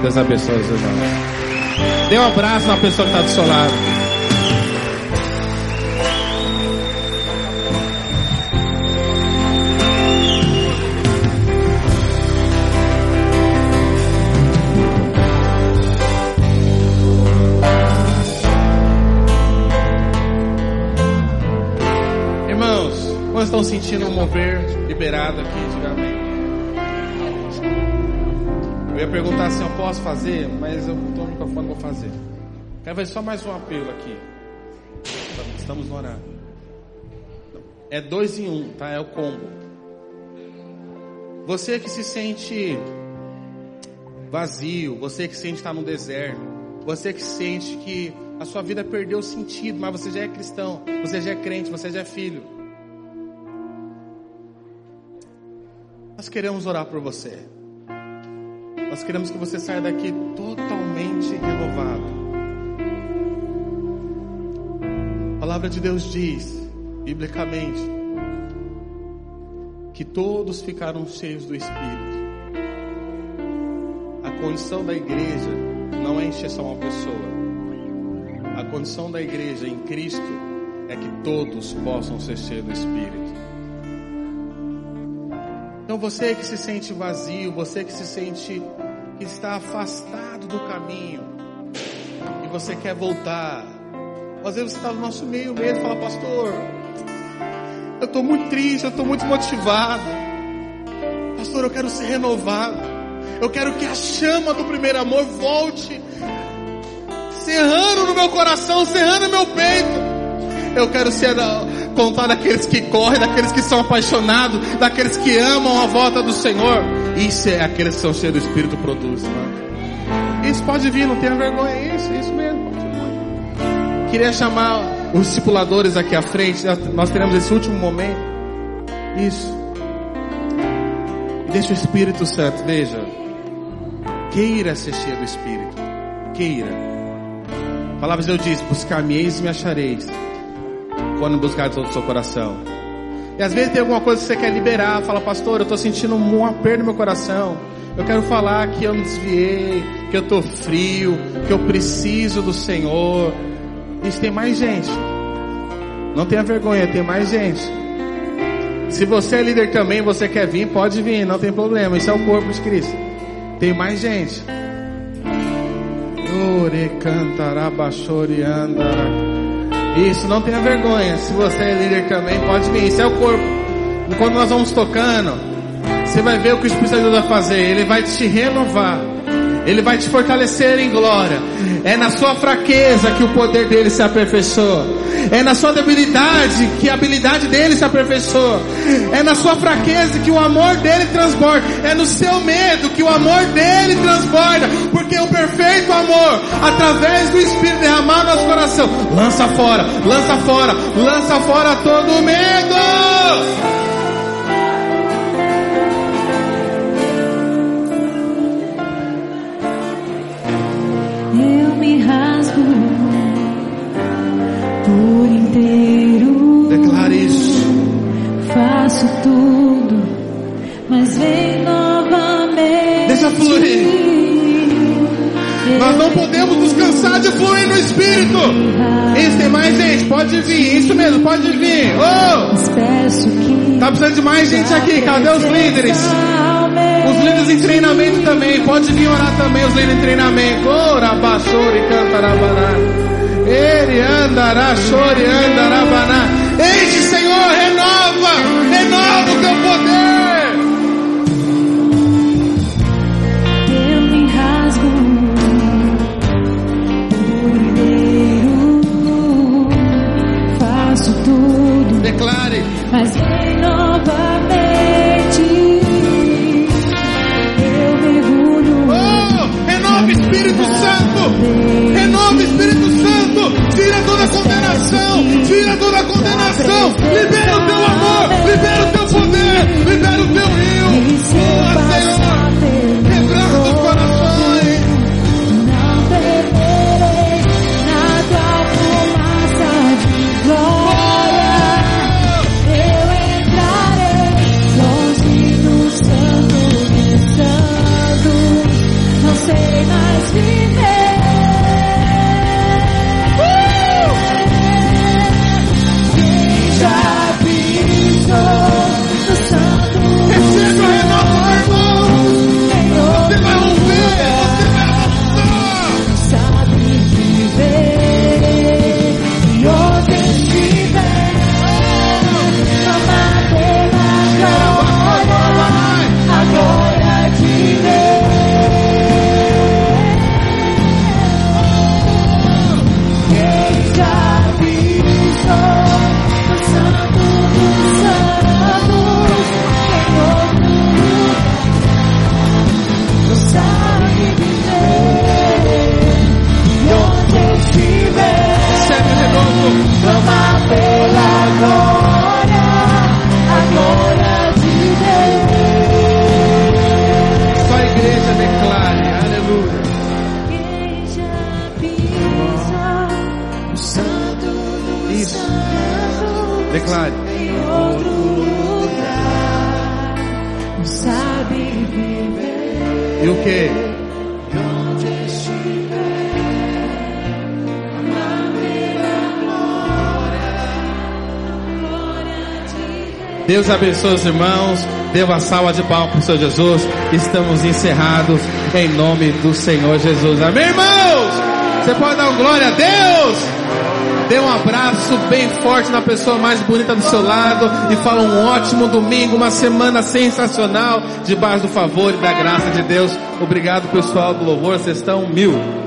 Deus abençoe os irmãos. Dê um abraço na pessoa que está do seu lado. Estão sentindo um mover liberado aqui? Diga amém. Eu ia perguntar se eu posso fazer, mas eu estou no microfone, vou fazer. Quero fazer só mais um apelo aqui. Estamos no horário. É dois em um, tá? É o combo. Você que se sente vazio, você que sente estar no deserto, você que sente que a sua vida perdeu sentido, mas você já é cristão, você já é crente, você já é filho. Nós queremos orar por você. Nós queremos que você saia daqui totalmente renovado. A palavra de Deus diz, biblicamente, que todos ficaram cheios do Espírito. A condição da igreja não é encher só uma pessoa. A condição da igreja em Cristo é que todos possam ser cheios do Espírito. Então você que se sente vazio, você que se sente que está afastado do caminho e você quer voltar, às vezes você está no nosso meio mesmo e fala, pastor, eu estou muito triste, eu estou muito motivado, pastor, eu quero ser renovado, eu quero que a chama do primeiro amor volte, serrando no meu coração, serrando no meu peito. Eu quero ser contar daqueles que correm, daqueles que são apaixonados, daqueles que amam a volta do Senhor. Isso é aqueles que são cheios do Espírito produz, né? Isso pode vir, não tenha vergonha, é isso, é isso mesmo. Queria chamar os discipuladores aqui à frente, nós teremos esse último momento. Isso. Deixa o Espírito Santo, veja. Queira ser cheio do Espírito. Queira. A palavra de Deus diz: Buscar-me-eis e me achareis quando buscar todo o seu coração. E às vezes tem alguma coisa que você quer liberar, fala, pastor, eu estou sentindo um aperto no meu coração. Eu quero falar que eu me desviei, que eu estou frio, que eu preciso do Senhor. Isso tem mais gente. Não tenha vergonha, tem mais gente. Se você é líder também, você quer vir, pode vir, não tem problema. Isso é o corpo de Cristo. Tem mais gente. Ore cantará, bachore, andará. Isso, não tenha vergonha. Se você é líder também, pode vir. Isso é o corpo. Quando nós vamos tocando, você vai ver o que o Espírito Santo vai fazer. Ele vai te renovar. Ele vai te fortalecer em glória. É na sua fraqueza que o poder dele se aperfeiçoa. É na sua debilidade que a habilidade dele se aperfeiçoa. É na sua fraqueza que o amor dele transborda. É no seu medo que o amor dele transborda. Porque o perfeito amor, através do Espírito derramado no nosso coração, lança fora, lança fora, lança fora todo o medo.
Me rasgo por inteiro.
Declare isso.
Faço tudo, mas vem novamente.
Deixa fluir. Nós não podemos nos cansar de fluir no Espírito. Isso, tem mais gente, pode vir. Isso mesmo, pode vir. Oh! Tá precisando de mais gente aqui. Cadê os líderes? Os líderes em treinamento também. Pode vir orar também, os líderes em treinamento. Ora, baixore, cantarabaná. Ele andará, chore, andarabaná. Enche, Senhor, renova. Renova o teu poder.
Eu me rasgo. Faço tudo,
Declare.
mas vem
toda condenação. Libera o teu amor, libera o teu poder, libera o teu rio. Boa,
Senhor, santo, pensando. Não Sei mais viver.
Deus abençoe os irmãos. Dê uma salva de palmas para o Senhor Jesus. Estamos encerrados em nome do Senhor Jesus. Amém, irmãos? Você pode dar glória a Deus? Dê um abraço bem forte na pessoa mais bonita do seu lado e fala um ótimo domingo, uma semana sensacional, debaixo do favor e da graça de Deus. Obrigado pessoal do louvor, vocês estão mil.